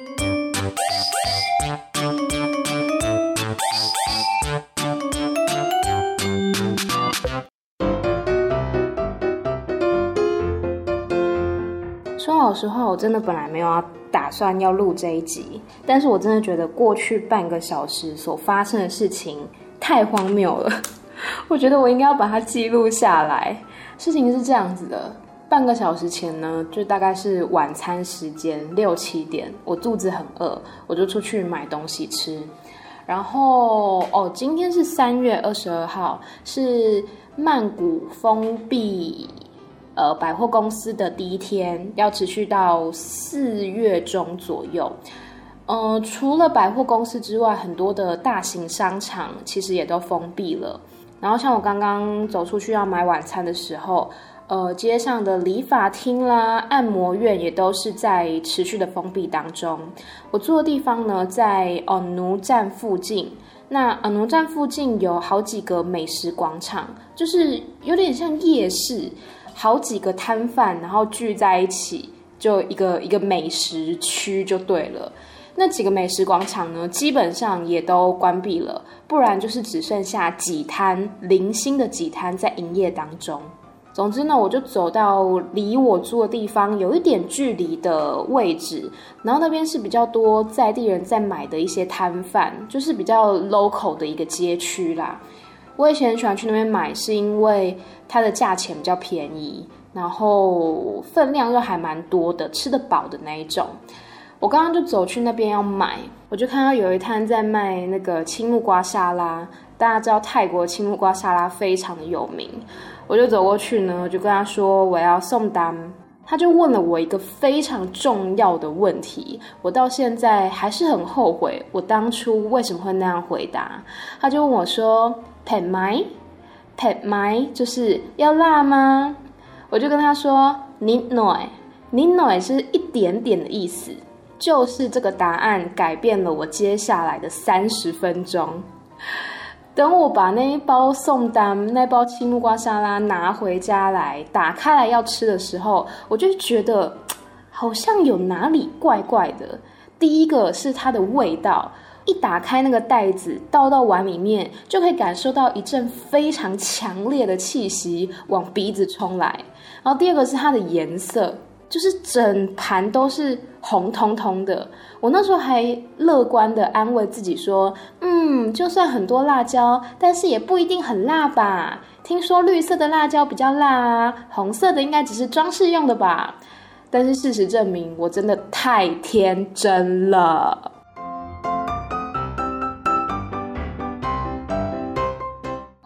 之后，我真的本来没有要打算要录这一集，但是我真的觉得过去半个小时所发生的事情太荒谬了，我觉得我应该要把它记录下来。事情是这样子的。半个小时前呢，就大概是晚餐时间六七点，我肚子很饿，我就出去买东西吃。然后哦，今天是三月二十二号，是曼谷封闭呃百货公司的第一天，要持续到四月中左右。呃，除了百货公司之外，很多的大型商场其实也都封闭了。然后像我刚刚走出去要买晚餐的时候。呃，街上的理发厅啦、按摩院也都是在持续的封闭当中。我住的地方呢，在呃奴站附近。那呃奴站附近有好几个美食广场，就是有点像夜市，好几个摊贩然后聚在一起，就一个一个美食区就对了。那几个美食广场呢，基本上也都关闭了，不然就是只剩下几摊零星的几摊在营业当中。总之呢，我就走到离我住的地方有一点距离的位置，然后那边是比较多在地人在买的一些摊贩，就是比较 local 的一个街区啦。我以前很喜欢去那边买，是因为它的价钱比较便宜，然后分量又还蛮多的，吃得饱的那一种。我刚刚就走去那边要买，我就看到有一摊在卖那个青木瓜沙拉。大家知道泰国青木瓜沙拉非常的有名。我就走过去呢，我就跟他说我要送单，他就问了我一个非常重要的问题，我到现在还是很后悔，我当初为什么会那样回答。他就问我说：“ผ็ mai ผ็ mai 就是要辣吗？”我就跟他说 n i n o i n i noi 是一点点的意思。”就是这个答案改变了我接下来的三十分钟。等我把那一包送单，那包青木瓜沙拉拿回家来，打开来要吃的时候，我就觉得好像有哪里怪怪的。第一个是它的味道，一打开那个袋子，倒到碗里面，就可以感受到一阵非常强烈的气息往鼻子冲来。然后第二个是它的颜色。就是整盘都是红彤彤的，我那时候还乐观的安慰自己说，嗯，就算很多辣椒，但是也不一定很辣吧。听说绿色的辣椒比较辣啊，红色的应该只是装饰用的吧。但是事实证明，我真的太天真了。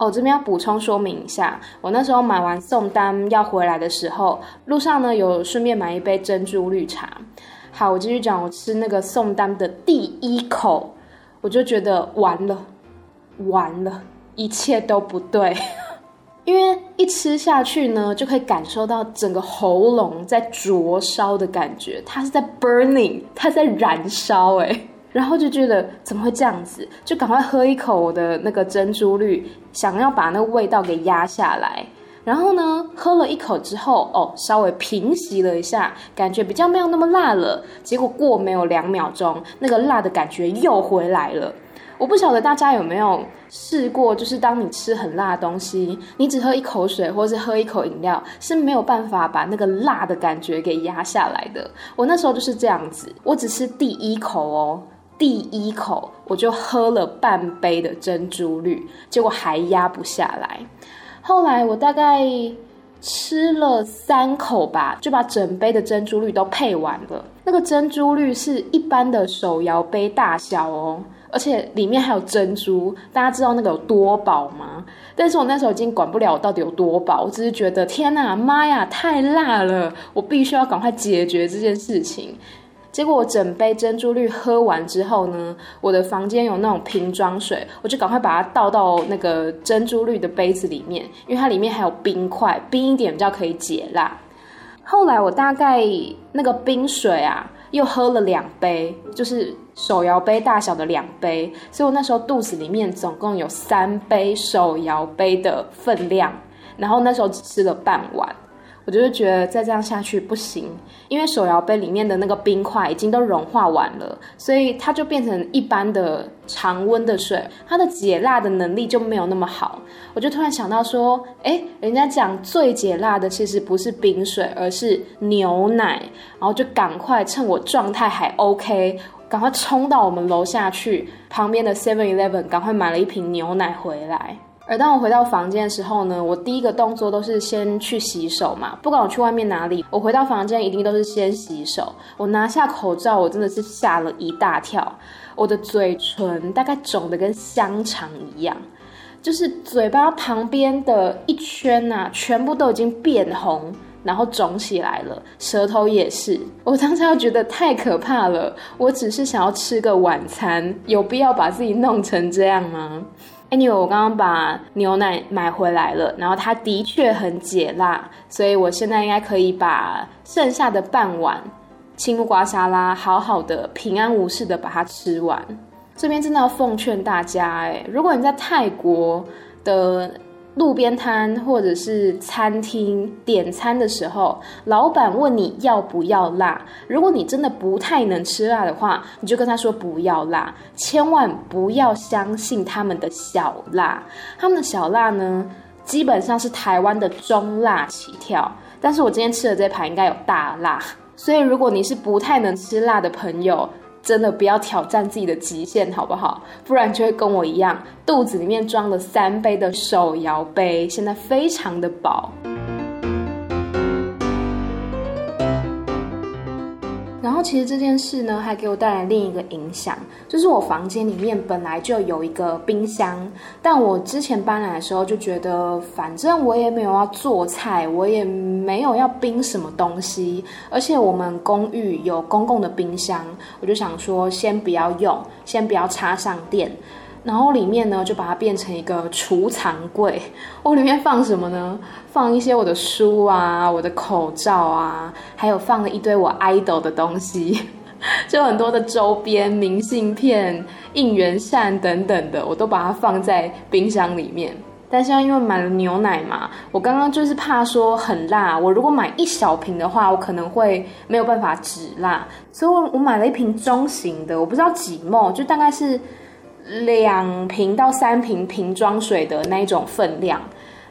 哦，这边要补充说明一下，我那时候买完送单要回来的时候，路上呢有顺便买一杯珍珠绿茶。好，我继续讲，我吃那个送单的第一口，我就觉得完了，完了，一切都不对，因为一吃下去呢，就可以感受到整个喉咙在灼烧的感觉，它是在 burning，它在燃烧，诶然后就觉得怎么会这样子，就赶快喝一口我的那个珍珠绿，想要把那个味道给压下来。然后呢，喝了一口之后，哦，稍微平息了一下，感觉比较没有那么辣了。结果过没有两秒钟，那个辣的感觉又回来了。我不晓得大家有没有试过，就是当你吃很辣的东西，你只喝一口水或是喝一口饮料，是没有办法把那个辣的感觉给压下来的。我那时候就是这样子，我只吃第一口哦。第一口我就喝了半杯的珍珠绿，结果还压不下来。后来我大概吃了三口吧，就把整杯的珍珠绿都配完了。那个珍珠绿是一般的手摇杯大小哦，而且里面还有珍珠。大家知道那个有多饱吗？但是我那时候已经管不了我到底有多饱，我只是觉得天哪，妈呀，太辣了！我必须要赶快解决这件事情。结果我整杯珍珠绿喝完之后呢，我的房间有那种瓶装水，我就赶快把它倒到那个珍珠绿的杯子里面，因为它里面还有冰块，冰一点比较可以解辣。后来我大概那个冰水啊，又喝了两杯，就是手摇杯大小的两杯，所以我那时候肚子里面总共有三杯手摇杯的分量，然后那时候只吃了半碗。我就是觉得再这样下去不行，因为手摇杯里面的那个冰块已经都融化完了，所以它就变成一般的常温的水，它的解辣的能力就没有那么好。我就突然想到说，哎，人家讲最解辣的其实不是冰水，而是牛奶，然后就赶快趁我状态还 OK，赶快冲到我们楼下去旁边的 Seven Eleven，赶快买了一瓶牛奶回来。而当我回到房间的时候呢，我第一个动作都是先去洗手嘛。不管我去外面哪里，我回到房间一定都是先洗手。我拿下口罩，我真的是吓了一大跳。我的嘴唇大概肿得跟香肠一样，就是嘴巴旁边的一圈啊，全部都已经变红，然后肿起来了。舌头也是。我当时要觉得太可怕了。我只是想要吃个晚餐，有必要把自己弄成这样吗？Anyway，我刚刚把牛奶买回来了，然后它的确很解辣，所以我现在应该可以把剩下的半碗青木瓜沙拉好好的平安无事的把它吃完。这边真的要奉劝大家，哎，如果你在泰国的。路边摊或者是餐厅点餐的时候，老板问你要不要辣。如果你真的不太能吃辣的话，你就跟他说不要辣，千万不要相信他们的小辣。他们的小辣呢，基本上是台湾的中辣起跳。但是我今天吃的这盘应该有大辣，所以如果你是不太能吃辣的朋友，真的不要挑战自己的极限，好不好？不然就会跟我一样，肚子里面装了三杯的手摇杯，现在非常的饱。然后其实这件事呢，还给我带来另一个影响，就是我房间里面本来就有一个冰箱，但我之前搬来的时候就觉得，反正我也没有要做菜，我也没有要冰什么东西，而且我们公寓有公共的冰箱，我就想说先不要用，先不要插上电。然后里面呢，就把它变成一个储藏柜。我里面放什么呢？放一些我的书啊，我的口罩啊，还有放了一堆我 idol 的东西，就很多的周边、明信片、应援扇等等的，我都把它放在冰箱里面。但是因为买了牛奶嘛，我刚刚就是怕说很辣，我如果买一小瓶的话，我可能会没有办法止辣，所以我我买了一瓶中型的，我不知道几 ml，就大概是。两瓶到三瓶瓶装水的那一种分量，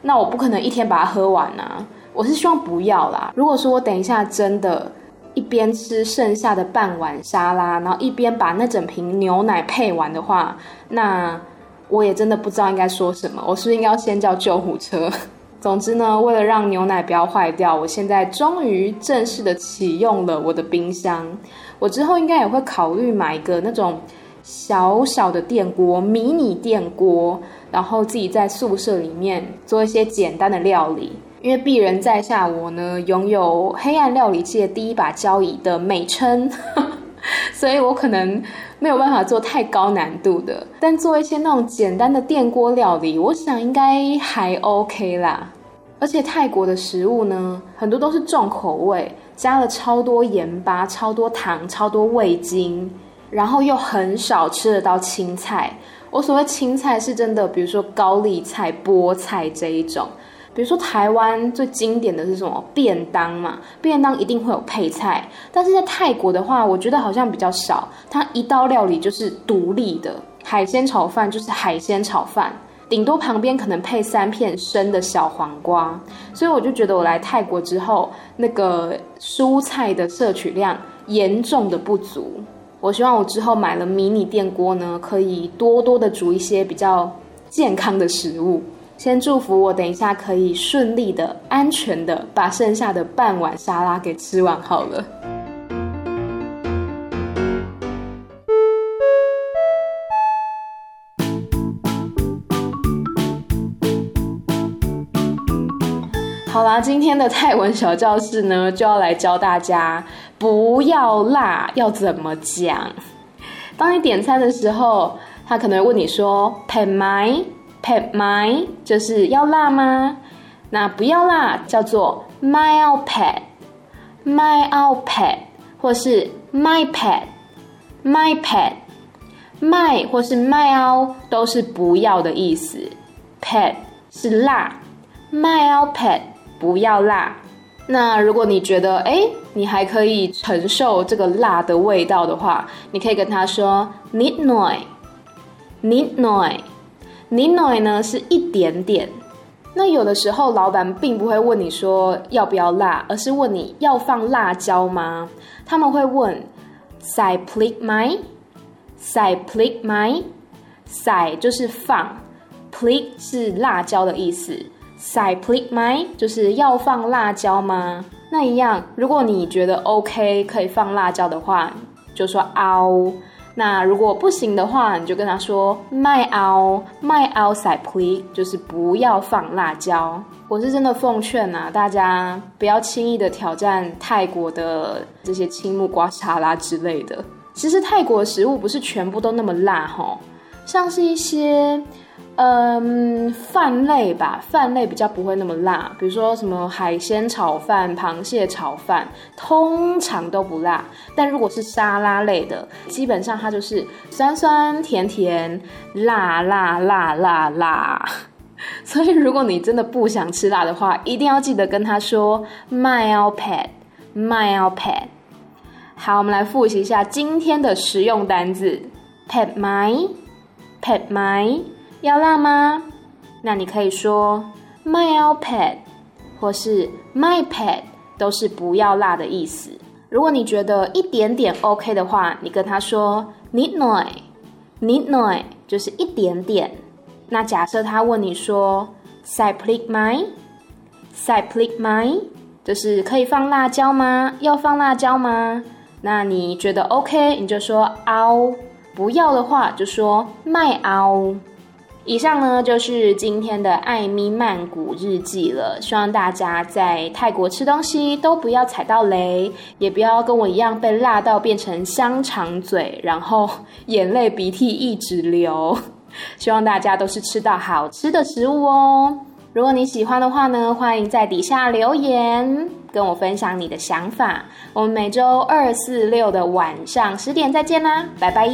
那我不可能一天把它喝完啊！我是希望不要啦。如果说我等一下真的，一边吃剩下的半碗沙拉，然后一边把那整瓶牛奶配完的话，那我也真的不知道应该说什么。我是不是应该要先叫救护车？总之呢，为了让牛奶不要坏掉，我现在终于正式的启用了我的冰箱。我之后应该也会考虑买一个那种。小小的电锅，迷你电锅，然后自己在宿舍里面做一些简单的料理。因为鄙人在下我呢，拥有黑暗料理界第一把交椅的美称，所以我可能没有办法做太高难度的，但做一些那种简单的电锅料理，我想应该还 OK 啦。而且泰国的食物呢，很多都是重口味，加了超多盐巴、超多糖、超多味精。然后又很少吃得到青菜。我所谓青菜是真的，比如说高丽菜、菠菜这一种。比如说台湾最经典的是什么？便当嘛，便当一定会有配菜。但是在泰国的话，我觉得好像比较少。它一道料理就是独立的，海鲜炒饭就是海鲜炒饭，顶多旁边可能配三片生的小黄瓜。所以我就觉得我来泰国之后，那个蔬菜的摄取量严重的不足。我希望我之后买了迷你电锅呢，可以多多的煮一些比较健康的食物。先祝福我等一下可以顺利的、安全的把剩下的半碗沙拉给吃完好了。好啦，今天的泰文小教室呢，就要来教大家不要辣要怎么讲当你点餐的时候他可能问你说 pan pan pan 就是要辣吗那不要辣叫做 myallpan myallpan 或是 mypadmypad 卖或是 mile 都是不要的意思 pan 是辣 myallpad 不要辣那如果你觉得哎，你还可以承受这个辣的味道的话，你可以跟他说 nít nồi，nít nồi，nít noi” 呢是一点点。那有的时候老板并不会问你说要不要辣，而是问你要放辣椒吗？他们会问 xài plik mai，xài plik mai，xài 就是放，plik 是辣椒的意思。Xài plik mai 就是要放辣椒吗？那一样，如果你觉得 OK 可以放辣椒的话，就说 ao。那如果不行的话，你就跟他说 mai ao，mai ao xài plik 就是不要放辣椒。我是真的奉劝啊，大家不要轻易的挑战泰国的这些青木瓜沙拉之类的。其实泰国的食物不是全部都那么辣齁，像是一些。嗯，饭类吧，饭类比较不会那么辣，比如说什么海鲜炒饭、螃蟹炒饭，通常都不辣。但如果是沙拉类的，基本上它就是酸酸甜甜、辣辣辣辣辣。所以如果你真的不想吃辣的话，一定要记得跟他说 “my pad”，“my pad”。好，我们来复习一下今天的实用单字：pad my，pad my。要辣吗？那你可以说 my iPad 或是 my pad 都是不要辣的意思。如果你觉得一点点 OK 的话，你跟他说 nít nồi，nít nồi 就是一点点。那假设他问你说 xài plik mai，xài plik my”，就是可以放辣椒吗？要放辣椒吗？那你觉得 OK，你就说 ao。不要的话就说 my ao。以上呢，就是今天的艾咪曼谷日记了。希望大家在泰国吃东西都不要踩到雷，也不要跟我一样被辣到变成香肠嘴，然后眼泪鼻涕一直流。希望大家都是吃到好吃的食物哦。如果你喜欢的话呢，欢迎在底下留言跟我分享你的想法。我们每周二、四、六的晚上十点再见啦，拜拜。